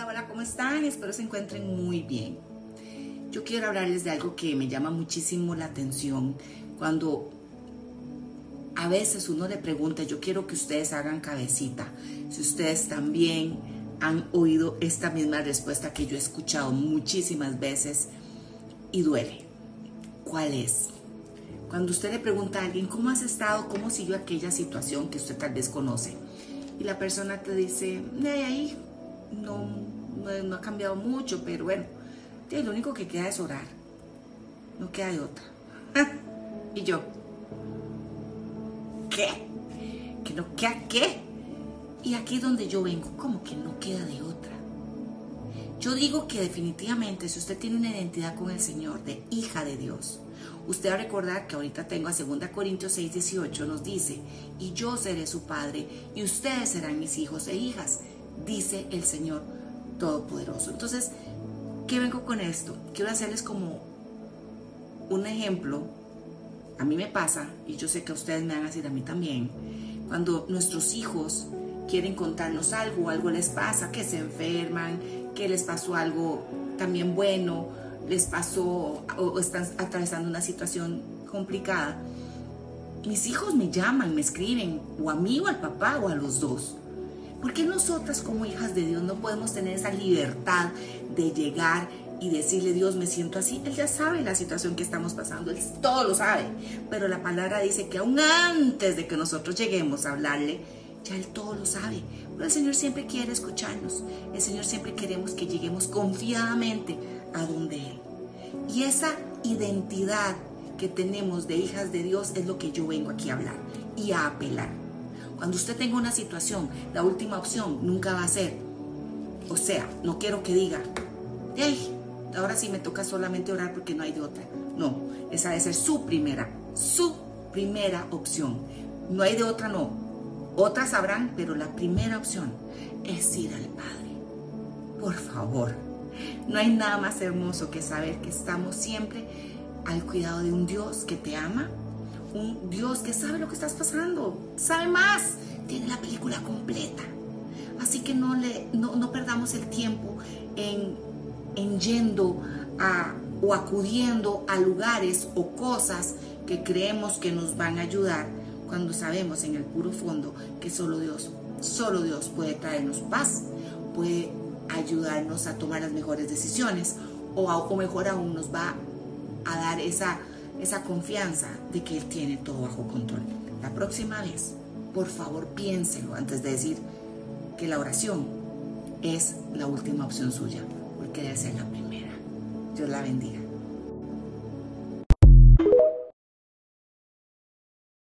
Hola, hola, ¿cómo están? Espero se encuentren muy bien. Yo quiero hablarles de algo que me llama muchísimo la atención cuando a veces uno le pregunta, yo quiero que ustedes hagan cabecita, si ustedes también han oído esta misma respuesta que yo he escuchado muchísimas veces y duele. ¿Cuál es? Cuando usted le pregunta a alguien, ¿cómo has estado? ¿Cómo siguió aquella situación que usted tal vez conoce? Y la persona te dice, de ahí, no, no, ha cambiado mucho, pero bueno, lo único que queda es orar. No queda de otra. y yo, ¿qué? ¿Que no queda qué? Y aquí es donde yo vengo, como que no queda de otra. Yo digo que definitivamente si usted tiene una identidad con el Señor de hija de Dios, usted va a recordar que ahorita tengo a 2 Corintios 6, 18, nos dice, y yo seré su padre y ustedes serán mis hijos e hijas, dice el Señor Todopoderoso. Entonces, ¿qué vengo con esto? Quiero hacerles como un ejemplo. A mí me pasa, y yo sé que a ustedes me van a decir a mí también, cuando nuestros hijos quieren contarnos algo, algo les pasa, que se enferman, que les pasó algo también bueno, les pasó o están atravesando una situación complicada. Mis hijos me llaman, me escriben, o a mí o al papá o a los dos. ¿Por qué nosotras como hijas de Dios no podemos tener esa libertad de llegar y decirle, Dios, me siento así? Él ya sabe la situación que estamos pasando, Él todo lo sabe. Pero la palabra dice que aún antes de que nosotros lleguemos a hablarle, ya Él todo lo sabe. Pero el Señor siempre quiere escucharnos. El Señor siempre queremos que lleguemos confiadamente a donde Él. Y esa identidad que tenemos de hijas de Dios es lo que yo vengo aquí a hablar y a apelar. Cuando usted tenga una situación, la última opción nunca va a ser, o sea, no quiero que diga, hey, ahora sí me toca solamente orar porque no hay de otra. No, esa debe ser su primera, su primera opción. No hay de otra, no. Otras habrán, pero la primera opción es ir al Padre. Por favor, no hay nada más hermoso que saber que estamos siempre al cuidado de un Dios que te ama, un Dios que sabe lo que estás pasando, sabe más, tiene la película completa. Así que no, le, no, perdamos el tiempo en, en yendo a, o acudiendo a lugares o cosas que creemos que nos van a ayudar cuando sabemos en el puro fondo que solo Dios, solo Dios puede traernos paz, puede ayudarnos a tomar las mejores decisiones o, o mejor aún nos va a dar esa esa confianza de que Él tiene todo bajo control. La próxima vez, por favor, piénselo antes de decir que la oración es la última opción suya, porque debe ser la primera. Dios la bendiga.